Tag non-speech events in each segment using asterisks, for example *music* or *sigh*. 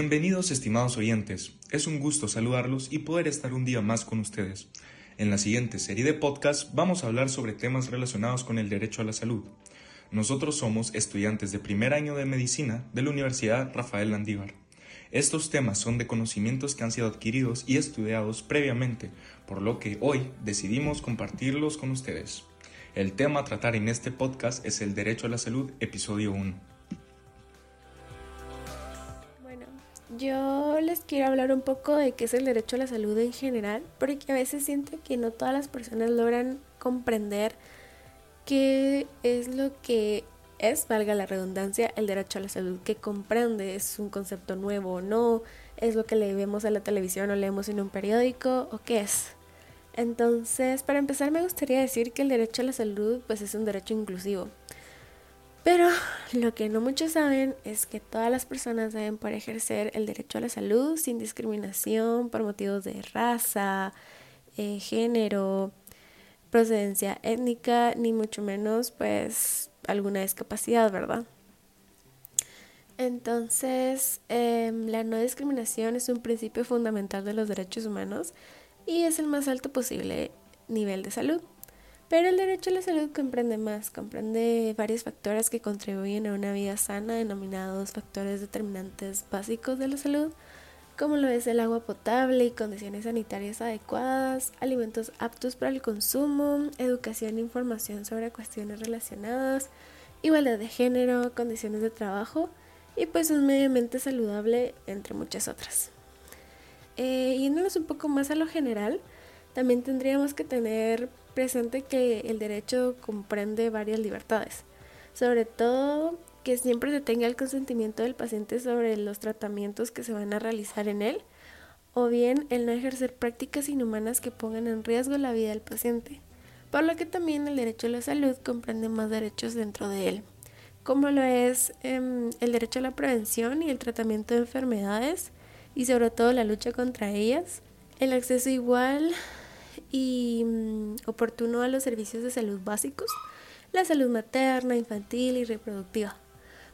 Bienvenidos estimados oyentes, es un gusto saludarlos y poder estar un día más con ustedes. En la siguiente serie de podcast vamos a hablar sobre temas relacionados con el derecho a la salud. Nosotros somos estudiantes de primer año de medicina de la Universidad Rafael Landívar. Estos temas son de conocimientos que han sido adquiridos y estudiados previamente, por lo que hoy decidimos compartirlos con ustedes. El tema a tratar en este podcast es el derecho a la salud, episodio 1. Yo les quiero hablar un poco de qué es el derecho a la salud en general, porque a veces siento que no todas las personas logran comprender qué es lo que es, valga la redundancia, el derecho a la salud, que comprende, es un concepto nuevo o no, es lo que le vemos a la televisión o leemos en un periódico o qué es. Entonces, para empezar me gustaría decir que el derecho a la salud pues es un derecho inclusivo. Pero lo que no muchos saben es que todas las personas deben poder ejercer el derecho a la salud sin discriminación por motivos de raza, eh, género, procedencia étnica, ni mucho menos pues alguna discapacidad, ¿verdad? Entonces, em, la no discriminación es un principio fundamental de los derechos humanos y es el más alto posible nivel de salud. Pero el derecho a la salud comprende más, comprende varios factores que contribuyen a una vida sana, denominados factores determinantes básicos de la salud, como lo es el agua potable y condiciones sanitarias adecuadas, alimentos aptos para el consumo, educación e información sobre cuestiones relacionadas, igualdad de género, condiciones de trabajo y pues un medio ambiente saludable, entre muchas otras. Eh, yéndonos un poco más a lo general, también tendríamos que tener presente que el derecho comprende varias libertades, sobre todo que siempre se tenga el consentimiento del paciente sobre los tratamientos que se van a realizar en él, o bien el no ejercer prácticas inhumanas que pongan en riesgo la vida del paciente, por lo que también el derecho a la salud comprende más derechos dentro de él, como lo es em, el derecho a la prevención y el tratamiento de enfermedades y sobre todo la lucha contra ellas, el acceso igual y mm, oportuno a los servicios de salud básicos, la salud materna, infantil y reproductiva.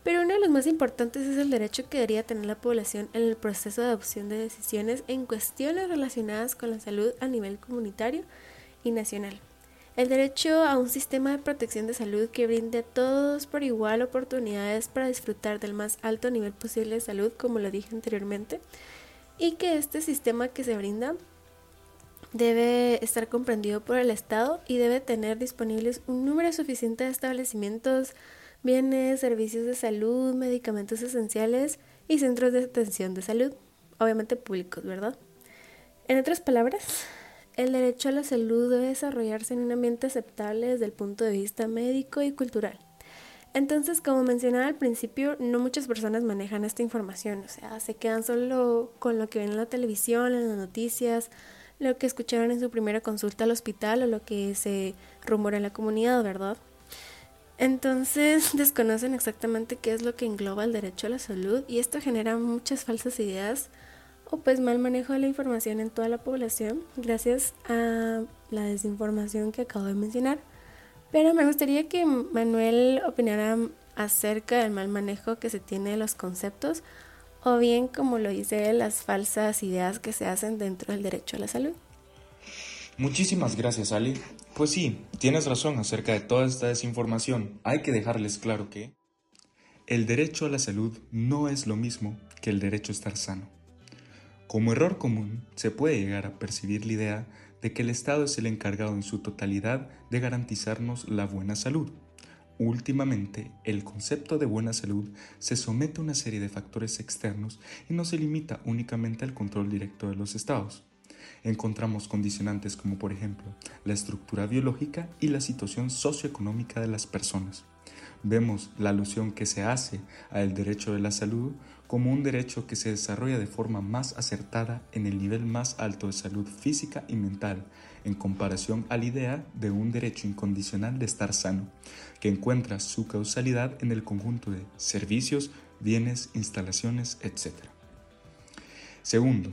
Pero uno de los más importantes es el derecho que debería tener la población en el proceso de adopción de decisiones en cuestiones relacionadas con la salud a nivel comunitario y nacional. El derecho a un sistema de protección de salud que brinde a todos por igual oportunidades para disfrutar del más alto nivel posible de salud, como lo dije anteriormente, y que este sistema que se brinda debe estar comprendido por el Estado y debe tener disponibles un número suficiente de establecimientos, bienes, servicios de salud, medicamentos esenciales y centros de atención de salud, obviamente públicos, ¿verdad? En otras palabras, el derecho a la salud debe desarrollarse en un ambiente aceptable desde el punto de vista médico y cultural. Entonces, como mencionaba al principio, no muchas personas manejan esta información, o sea, se quedan solo con lo que ven en la televisión, en las noticias, lo que escucharon en su primera consulta al hospital o lo que se rumora en la comunidad, ¿verdad? Entonces *laughs* desconocen exactamente qué es lo que engloba el derecho a la salud y esto genera muchas falsas ideas o pues mal manejo de la información en toda la población gracias a la desinformación que acabo de mencionar. Pero me gustaría que Manuel opinara acerca del mal manejo que se tiene de los conceptos o bien, como lo dice, las falsas ideas que se hacen dentro del derecho a la salud. Muchísimas gracias, Ali. Pues sí, tienes razón acerca de toda esta desinformación. Hay que dejarles claro que el derecho a la salud no es lo mismo que el derecho a estar sano. Como error común, se puede llegar a percibir la idea de que el Estado es el encargado en su totalidad de garantizarnos la buena salud Últimamente, el concepto de buena salud se somete a una serie de factores externos y no se limita únicamente al control directo de los estados. Encontramos condicionantes como por ejemplo la estructura biológica y la situación socioeconómica de las personas. Vemos la alusión que se hace al derecho de la salud como un derecho que se desarrolla de forma más acertada en el nivel más alto de salud física y mental, en comparación a la idea de un derecho incondicional de estar sano, que encuentra su causalidad en el conjunto de servicios, bienes, instalaciones, etc. Segundo,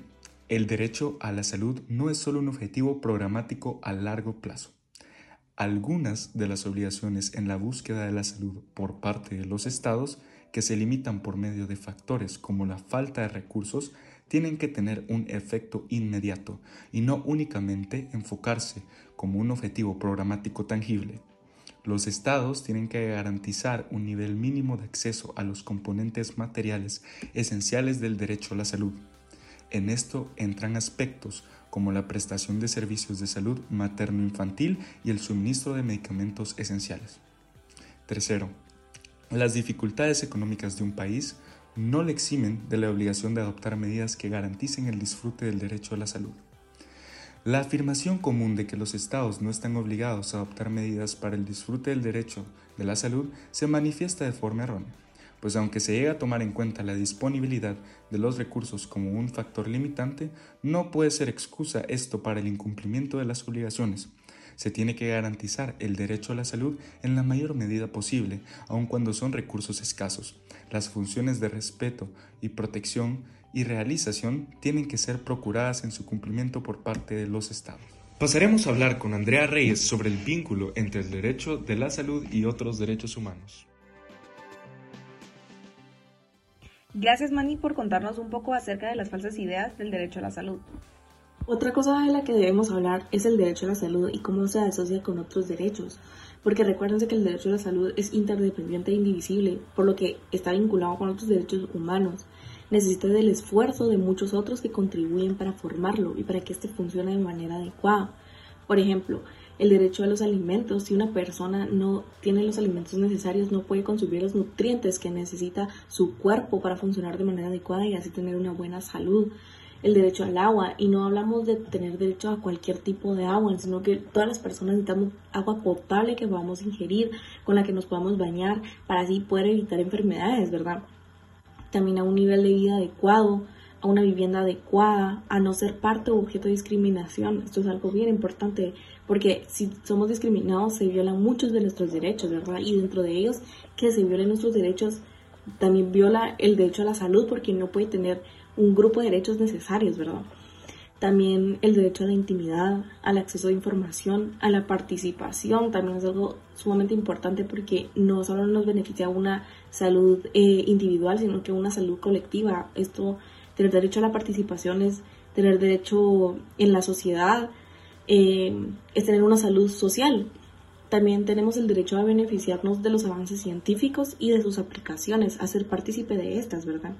el derecho a la salud no es solo un objetivo programático a largo plazo. Algunas de las obligaciones en la búsqueda de la salud por parte de los estados que se limitan por medio de factores como la falta de recursos tienen que tener un efecto inmediato y no únicamente enfocarse como un objetivo programático tangible. Los estados tienen que garantizar un nivel mínimo de acceso a los componentes materiales esenciales del derecho a la salud. En esto entran aspectos como la prestación de servicios de salud materno-infantil y el suministro de medicamentos esenciales. Tercero, las dificultades económicas de un país no le eximen de la obligación de adoptar medidas que garanticen el disfrute del derecho a la salud. La afirmación común de que los estados no están obligados a adoptar medidas para el disfrute del derecho de la salud se manifiesta de forma errónea, pues aunque se llega a tomar en cuenta la disponibilidad de los recursos como un factor limitante, no puede ser excusa esto para el incumplimiento de las obligaciones. Se tiene que garantizar el derecho a la salud en la mayor medida posible, aun cuando son recursos escasos. Las funciones de respeto y protección y realización tienen que ser procuradas en su cumplimiento por parte de los Estados. Pasaremos a hablar con Andrea Reyes sobre el vínculo entre el derecho de la salud y otros derechos humanos. Gracias Manny por contarnos un poco acerca de las falsas ideas del derecho a la salud. Otra cosa de la que debemos hablar es el derecho a la salud y cómo se asocia con otros derechos, porque recuérdense que el derecho a la salud es interdependiente e indivisible, por lo que está vinculado con otros derechos humanos necesita del esfuerzo de muchos otros que contribuyen para formarlo y para que éste funcione de manera adecuada. Por ejemplo, el derecho a los alimentos. Si una persona no tiene los alimentos necesarios, no puede consumir los nutrientes que necesita su cuerpo para funcionar de manera adecuada y así tener una buena salud. El derecho al agua, y no hablamos de tener derecho a cualquier tipo de agua, sino que todas las personas necesitamos agua potable que podamos ingerir, con la que nos podamos bañar, para así poder evitar enfermedades, ¿verdad? también a un nivel de vida adecuado, a una vivienda adecuada, a no ser parte o objeto de discriminación. Esto es algo bien importante porque si somos discriminados se violan muchos de nuestros derechos, ¿verdad? Y dentro de ellos que se violen nuestros derechos también viola el derecho a la salud porque no puede tener un grupo de derechos necesarios, ¿verdad? También el derecho a la intimidad, al acceso a información, a la participación, también es algo sumamente importante porque no solo nos beneficia una salud eh, individual, sino que una salud colectiva. Esto, tener derecho a la participación es tener derecho en la sociedad, eh, es tener una salud social. También tenemos el derecho a beneficiarnos de los avances científicos y de sus aplicaciones, a ser partícipe de estas, ¿verdad?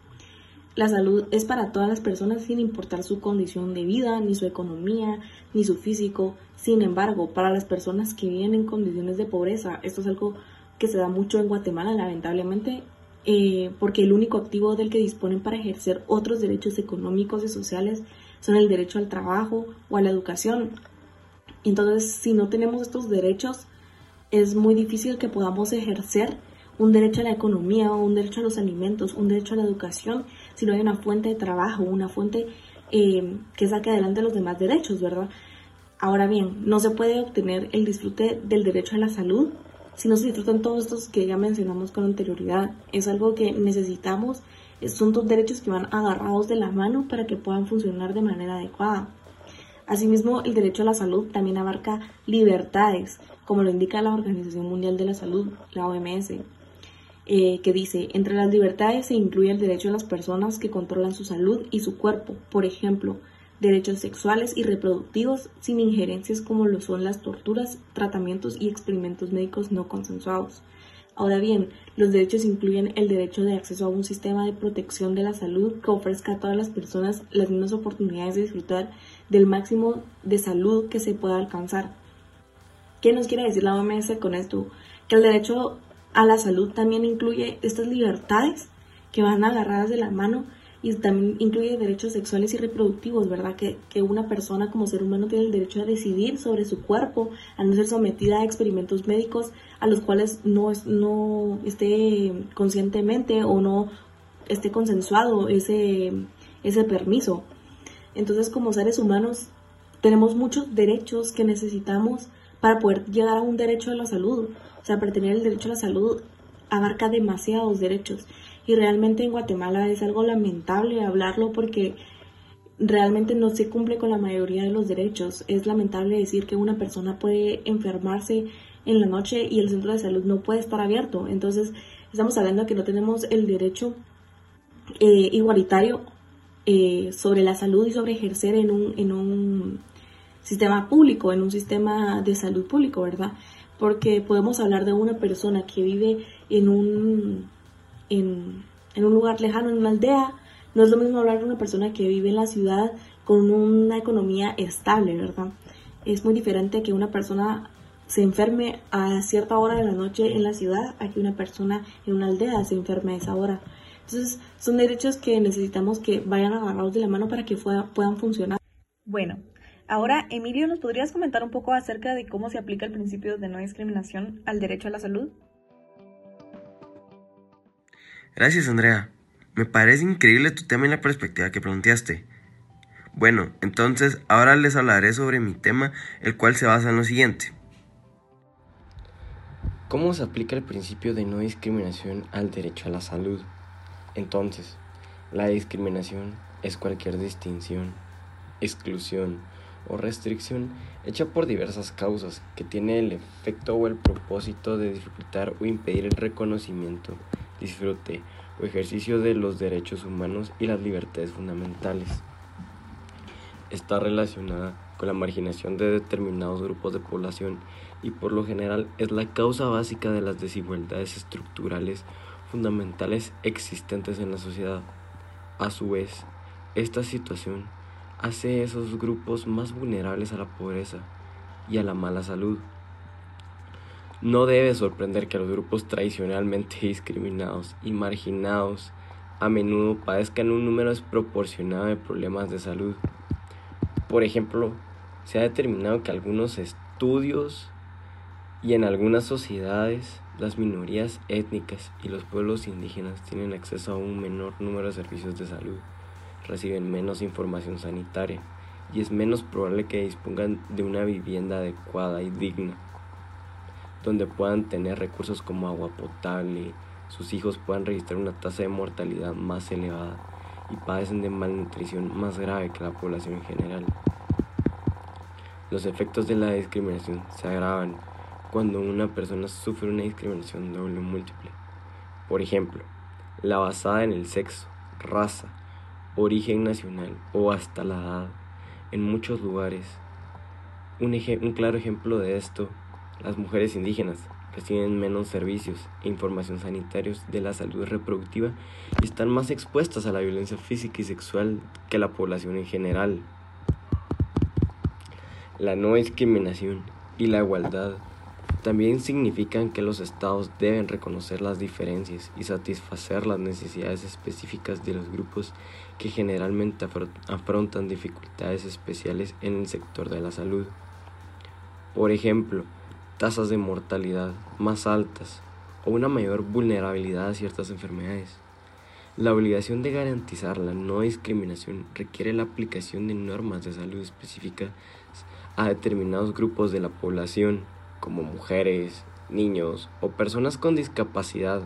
La salud es para todas las personas sin importar su condición de vida, ni su economía, ni su físico. Sin embargo, para las personas que viven en condiciones de pobreza, esto es algo que se da mucho en Guatemala, lamentablemente, eh, porque el único activo del que disponen para ejercer otros derechos económicos y sociales son el derecho al trabajo o a la educación. Entonces, si no tenemos estos derechos, es muy difícil que podamos ejercer un derecho a la economía, un derecho a los alimentos, un derecho a la educación, si no hay una fuente de trabajo, una fuente eh, que saque adelante los demás derechos, ¿verdad? Ahora bien, no se puede obtener el disfrute del derecho a la salud si no se disfrutan todos estos que ya mencionamos con anterioridad. Es algo que necesitamos, son dos derechos que van agarrados de la mano para que puedan funcionar de manera adecuada. Asimismo, el derecho a la salud también abarca libertades, como lo indica la Organización Mundial de la Salud, la OMS. Eh, que dice, entre las libertades se incluye el derecho de las personas que controlan su salud y su cuerpo, por ejemplo, derechos sexuales y reproductivos sin injerencias como lo son las torturas, tratamientos y experimentos médicos no consensuados. Ahora bien, los derechos incluyen el derecho de acceso a un sistema de protección de la salud que ofrezca a todas las personas las mismas oportunidades de disfrutar del máximo de salud que se pueda alcanzar. ¿Qué nos quiere decir la OMS con esto? Que el derecho a la salud también incluye estas libertades que van agarradas de la mano y también incluye derechos sexuales y reproductivos, ¿verdad? Que, una persona como ser humano tiene el derecho a decidir sobre su cuerpo, a no ser sometida a experimentos médicos a los cuales no, no esté conscientemente o no esté consensuado ese, ese permiso. Entonces, como seres humanos, tenemos muchos derechos que necesitamos para poder llegar a un derecho a la salud. O sea, para tener el derecho a la salud abarca demasiados derechos. Y realmente en Guatemala es algo lamentable hablarlo porque realmente no se cumple con la mayoría de los derechos. Es lamentable decir que una persona puede enfermarse en la noche y el centro de salud no puede estar abierto. Entonces, Estamos hablando que no tenemos el derecho eh, igualitario eh, sobre la salud y sobre ejercer en un, en un sistema público, en un sistema de salud público, ¿verdad? Porque podemos hablar de una persona que vive en un, en, un lugar lejano, en una aldea, no es lo mismo hablar de una persona que vive en la ciudad con una economía estable, ¿verdad? Es muy diferente que una persona se enferme a cierta hora de la noche en la ciudad a que una persona en una aldea se enferme a esa hora. Entonces, son derechos que necesitamos que vayan agarrados de la mano para que puedan funcionar. Bueno, ahora, Emilio, ¿nos podrías comentar un poco acerca de cómo se aplica el principio de no discriminación al derecho a la salud? Gracias, Andrea. Me parece increíble tu tema y la perspectiva que planteaste. Bueno, entonces ahora les hablaré sobre mi tema, el cual se basa en lo siguiente. ¿Cómo se aplica el principio de no discriminación al derecho a la salud? Entonces, la discriminación es cualquier distinción, exclusión o restricción hecha por diversas causas que tiene el efecto o el propósito de dificultar o impedir el reconocimiento, disfrute o ejercicio de los derechos humanos y las libertades fundamentales. Está relacionada con la marginación de determinados grupos de población y por lo general es la causa básica de las desigualdades estructurales fundamentales existentes en la sociedad. A su vez, esta situación hace a esos grupos más vulnerables a la pobreza y a la mala salud. No debe sorprender que los grupos tradicionalmente *laughs* discriminados y marginados a menudo padezcan un número desproporcionado de problemas de salud. Por ejemplo, se ha determinado que algunos estudios y en algunas sociedades las minorías étnicas y los pueblos indígenas tienen acceso a un menor número de servicios de salud, reciben menos información sanitaria y es menos probable que dispongan de una vivienda adecuada y digna, donde puedan tener recursos como agua potable, sus hijos puedan registrar una tasa de mortalidad más elevada y padecen de malnutrición más grave que la población en general. Los efectos de la discriminación se agravan cuando una persona sufre una discriminación doble o múltiple. Por ejemplo, la basada en el sexo, raza, origen nacional o hasta la edad. En muchos lugares, un, un claro ejemplo de esto, las mujeres indígenas reciben menos servicios e información sanitarios de la salud reproductiva y están más expuestas a la violencia física y sexual que la población en general. La no discriminación y la igualdad también significan que los estados deben reconocer las diferencias y satisfacer las necesidades específicas de los grupos que generalmente afrontan dificultades especiales en el sector de la salud. Por ejemplo, tasas de mortalidad más altas o una mayor vulnerabilidad a ciertas enfermedades. La obligación de garantizar la no discriminación requiere la aplicación de normas de salud específicas a determinados grupos de la población, como mujeres, niños o personas con discapacidad.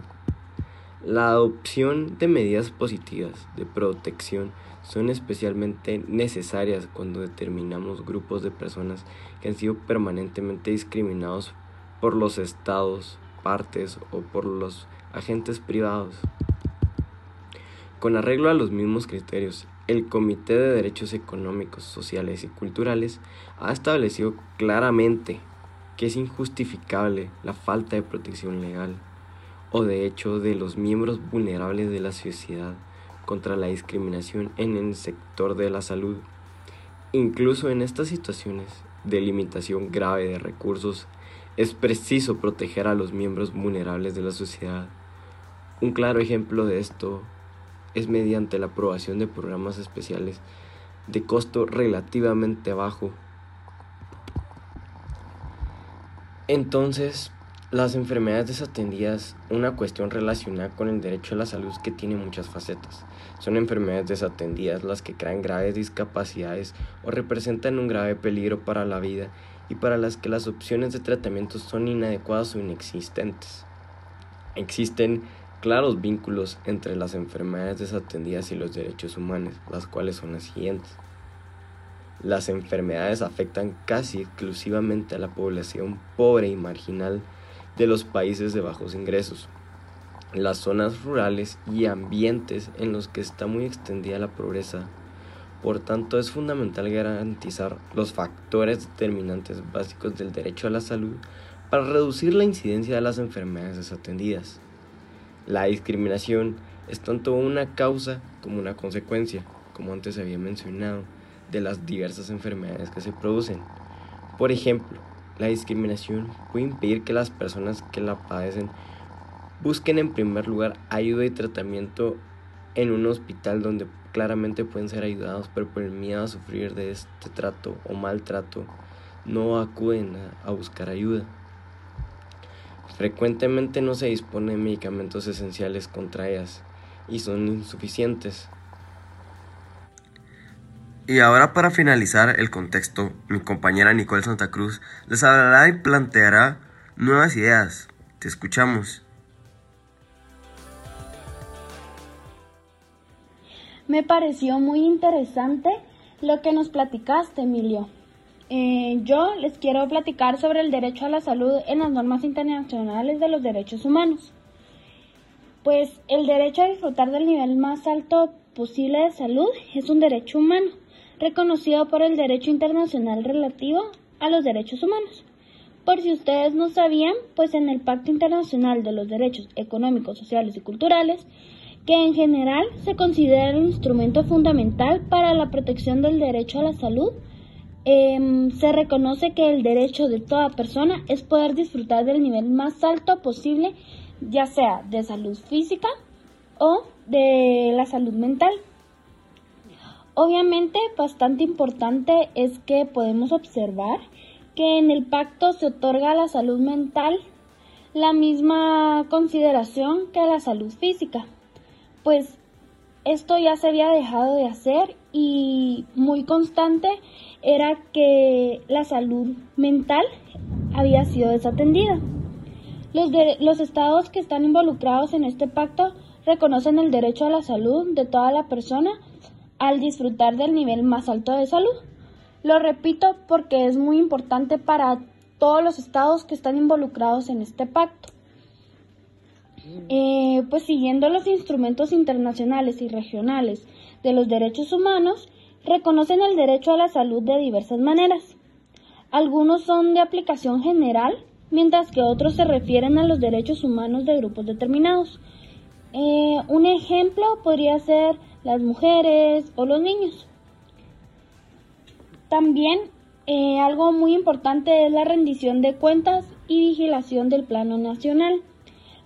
La adopción de medidas positivas de protección son especialmente necesarias cuando determinamos grupos de personas que han sido permanentemente discriminados por los estados, partes o por los agentes privados. Con arreglo a los mismos criterios, el Comité de Derechos Económicos, Sociales y Culturales ha establecido claramente que es injustificable la falta de protección legal o de hecho de los miembros vulnerables de la sociedad contra la discriminación en el sector de la salud. Incluso en estas situaciones de limitación grave de recursos, es preciso proteger a los miembros vulnerables de la sociedad. Un claro ejemplo de esto es mediante la aprobación de programas especiales de costo relativamente bajo. Entonces, las enfermedades desatendidas, una cuestión relacionada con el derecho a la salud que tiene muchas facetas. Son enfermedades desatendidas las que crean graves discapacidades o representan un grave peligro para la vida y para las que las opciones de tratamiento son inadecuadas o inexistentes. Existen claros vínculos entre las enfermedades desatendidas y los derechos humanos, las cuales son las siguientes. Las enfermedades afectan casi exclusivamente a la población pobre y marginal de los países de bajos ingresos. las zonas rurales y ambientes en los que está muy extendida la pobreza. Por tanto, es fundamental garantizar los factores determinantes básicos del derecho a la salud para reducir la incidencia de las enfermedades desatendidas. La discriminación es tanto una causa como una consecuencia, como antes había mencionado, de las diversas enfermedades que se producen. Por ejemplo, la discriminación puede impedir que las personas que la padecen busquen en primer lugar ayuda y tratamiento en un hospital donde claramente pueden ser ayudados, pero por el miedo a sufrir de este trato o maltrato no acuden a, buscar ayuda. Frecuentemente no se dispone de medicamentos esenciales contra ellas y son insuficientes. Y ahora para finalizar el contexto, mi compañera Nicole Santa Cruz les hablará y planteará nuevas ideas. Te escuchamos. Me pareció muy interesante lo que nos platicaste, Emilio. Eh, yo les quiero platicar sobre el derecho a la salud en las normas internacionales de los derechos humanos. Pues el derecho a disfrutar del nivel más alto posible de salud es un derecho humano, reconocido por el derecho internacional relativo a los derechos humanos. Por si ustedes no sabían, pues en el Pacto Internacional de los Derechos Económicos, Sociales y Culturales que en general se considera un instrumento fundamental para la protección del derecho a la salud. Em, se reconoce que el derecho de toda persona es poder disfrutar del nivel más alto posible, ya sea de salud física o de la salud mental. Obviamente, bastante importante es que podemos observar que en el pacto se otorga a la salud mental la misma consideración que a la salud física pues esto ya se había dejado de hacer y muy constante era que la salud mental había sido desatendida. Los, los estados que están involucrados en este pacto reconocen el derecho a la salud de toda la persona al disfrutar del nivel más alto de salud. Lo repito porque es muy importante para todos los estados que están involucrados en este pacto. Eh, pues siguiendo los instrumentos internacionales y regionales de los derechos humanos, reconocen el derecho a la salud de diversas maneras. Algunos son de aplicación general, mientras que otros se refieren a los derechos humanos de grupos determinados. Eh, un ejemplo podría ser las mujeres o los niños. También eh, algo muy importante es la rendición de cuentas y vigilación del plano nacional.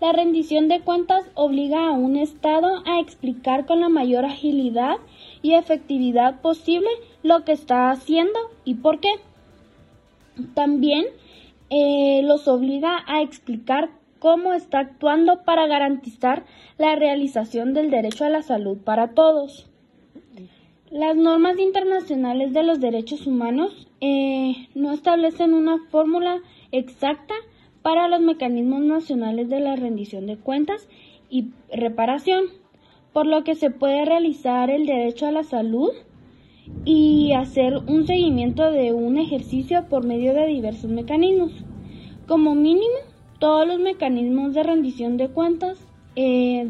La rendición de cuentas obliga a un Estado a explicar con la mayor agilidad y efectividad posible lo que está haciendo y por qué. También eh, los obliga a explicar cómo está actuando para garantizar la realización del derecho a la salud para todos. Las normas internacionales de los derechos humanos eh, no establecen una fórmula exacta para los mecanismos nacionales de la rendición de cuentas y reparación, por lo que se puede realizar el derecho a la salud y hacer un seguimiento de un ejercicio por medio de diversos mecanismos. Como mínimo, todos los mecanismos de rendición de cuentas eh,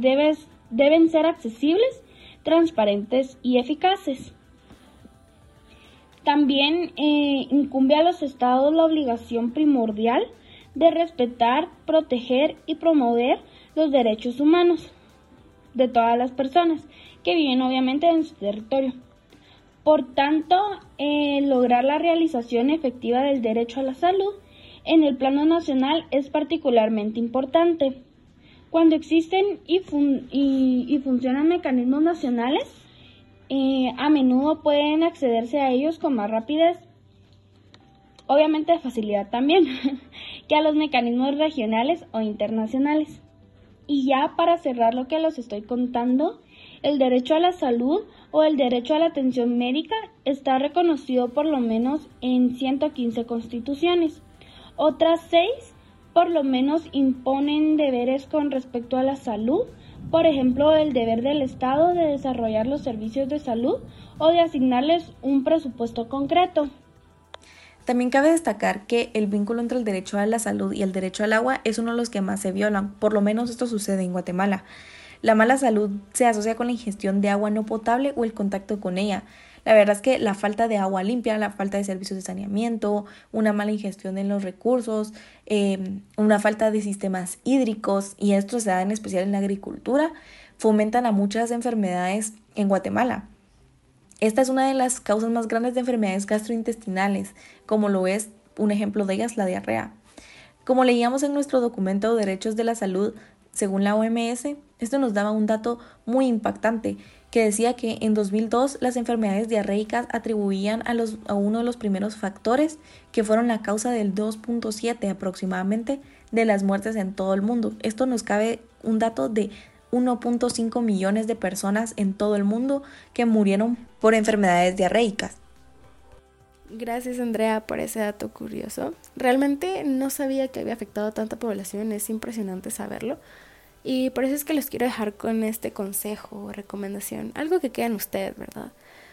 deben ser accesibles, transparentes y eficaces. También eh, incumbe a los estados la obligación primordial de respetar, proteger y promover los derechos humanos de todas las personas que viven obviamente en su territorio. Por tanto, eh, lograr la realización efectiva del derecho a la salud en el plano nacional es particularmente importante. Cuando existen y, funcionan mecanismos nacionales, eh, a menudo pueden accederse a ellos con más rapidez obviamente de facilidad también, *laughs* que a los mecanismos regionales o internacionales. Y ya para cerrar lo que les estoy contando, el derecho a la salud o el derecho a la atención médica está reconocido por lo menos en 115 constituciones. Otras seis por lo menos imponen deberes con respecto a la salud, por ejemplo, el deber del Estado de desarrollar los servicios de salud o de asignarles un presupuesto concreto. También cabe destacar que el vínculo entre el derecho a la salud y el derecho al agua es uno de los que más se violan, por lo menos esto sucede en Guatemala. La mala salud se asocia con la ingestión de agua no potable o el contacto con ella. La verdad es que la falta de agua limpia, la falta de servicios de saneamiento, una mala ingestión en los recursos, em, una falta de sistemas hídricos, y esto se da en especial en la agricultura, fomentan a muchas enfermedades en Guatemala. Esta es una de las causas más grandes de enfermedades gastrointestinales, como lo es un ejemplo de ellas la diarrea. Como leíamos en nuestro documento Derechos de la Salud, según la OMS, esto nos daba un dato muy impactante que decía que en 2002 las enfermedades diarreicas atribuían a, los, a uno de los primeros factores que fueron la causa del 2.7 aproximadamente de las muertes en todo el mundo. Esto nos cabe un dato de 1.5 millones de personas en todo el mundo que murieron por enfermedades diarreicas. Gracias Andrea por ese dato curioso. Realmente no sabía que había afectado a tanta población, es impresionante saberlo. Y por eso es que les quiero dejar con este consejo o recomendación, algo que queda en ustedes, ¿verdad?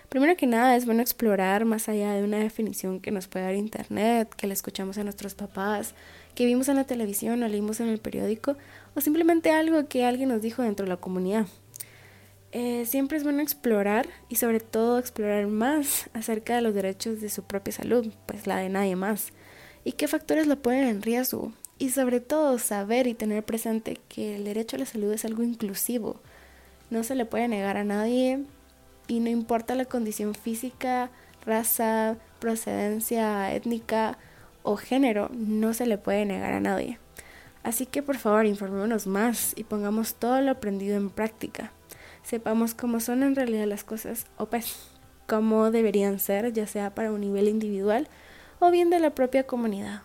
Primero que nada es bueno explorar más allá de una definición que nos puede dar internet, que le escuchamos a nuestros papás, que vimos en la televisión o leímos en el periódico, o simplemente algo que alguien nos dijo dentro de la comunidad. Eh, siempre es bueno explorar y sobre todo explorar más acerca de los derechos de su propia salud, pues la de nadie más, y qué factores la ponen en riesgo y sobre todo saber y tener presente que el derecho a la salud es algo inclusivo. No se le puede negar a nadie y no importa la condición física, raza, procedencia étnica o género, no se le puede negar a nadie. Así que por favor informémonos más y pongamos todo lo aprendido en práctica. Sepamos cómo son en realidad las cosas o pues cómo deberían ser, ya sea para un nivel individual o bien de la propia comunidad.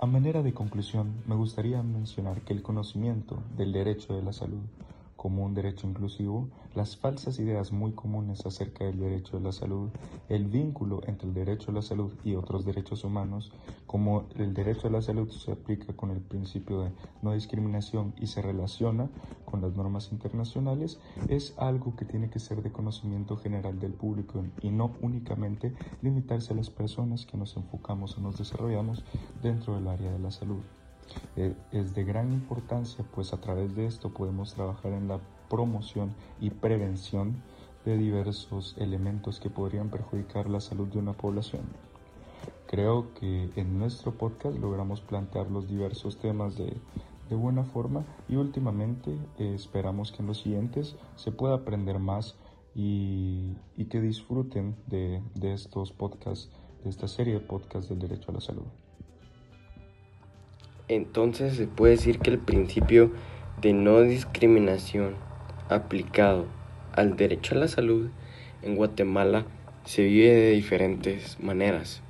A manera de conclusión, me gustaría mencionar que el conocimiento del derecho de la salud como un derecho inclusivo, las falsas ideas muy comunes acerca del derecho a la salud, el vínculo entre el derecho a la salud y otros derechos humanos, como el derecho a la salud se aplica con el principio de no discriminación y se relaciona con las normas internacionales, es algo que tiene que ser de conocimiento general del público y no únicamente limitarse a las personas que nos enfocamos o nos desarrollamos dentro del área de la salud. Eh, es de gran importancia, pues a través de esto podemos trabajar en la promoción y prevención de diversos elementos que podrían perjudicar la salud de una población. Creo que en nuestro podcast logramos plantear los diversos temas de, buena forma y últimamente eh, esperamos que en los siguientes se pueda aprender más y, que disfruten de, de estos podcasts, de esta serie de podcasts del derecho a la salud. Entonces se puede decir que el principio de no discriminación aplicado al derecho a la salud en Guatemala se vive de diferentes maneras.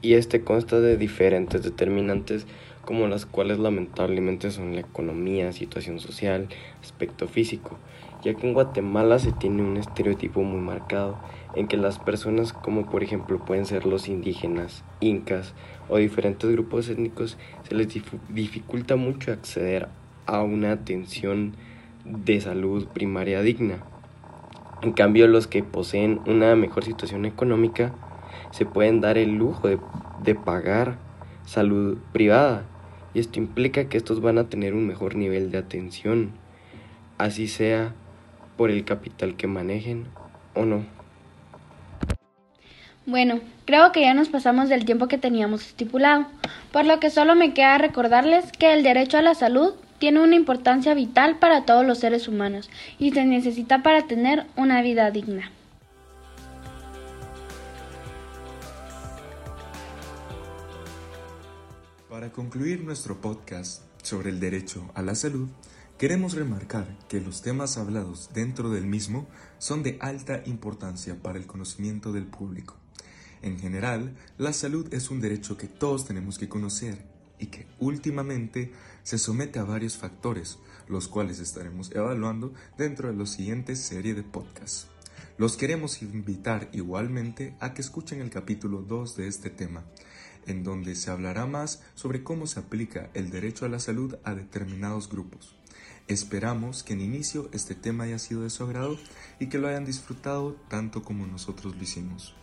Y este consta de diferentes determinantes como las cuales lamentablemente son la economía, situación social, aspecto físico, ya que en Guatemala se tiene un estereotipo muy marcado en que las personas como por ejemplo pueden ser los indígenas, incas o diferentes grupos étnicos se les dificulta mucho acceder a una atención de salud primaria digna. En cambio, los que poseen una mejor situación económica se pueden dar el lujo de, de pagar salud privada y esto implica que estos van a tener un mejor nivel de atención, así sea por el capital que manejen o no. Bueno, creo que ya nos pasamos del tiempo que teníamos estipulado, por lo que solo me queda recordarles que el derecho a la salud tiene una importancia vital para todos los seres humanos y se necesita para tener una vida digna. Para concluir nuestro podcast sobre el derecho a la salud, queremos remarcar que los temas hablados dentro del mismo son de alta importancia para el conocimiento del público. En general, la salud es un derecho que todos tenemos que conocer y que últimamente se somete a varios factores, los cuales estaremos evaluando dentro de la siguiente serie de podcasts. Los queremos invitar igualmente a que escuchen el capítulo 2 de este tema, en donde se hablará más sobre cómo se aplica el derecho a la salud a determinados grupos. Esperamos que en inicio este tema haya sido de su agrado y que lo hayan disfrutado tanto como nosotros lo hicimos.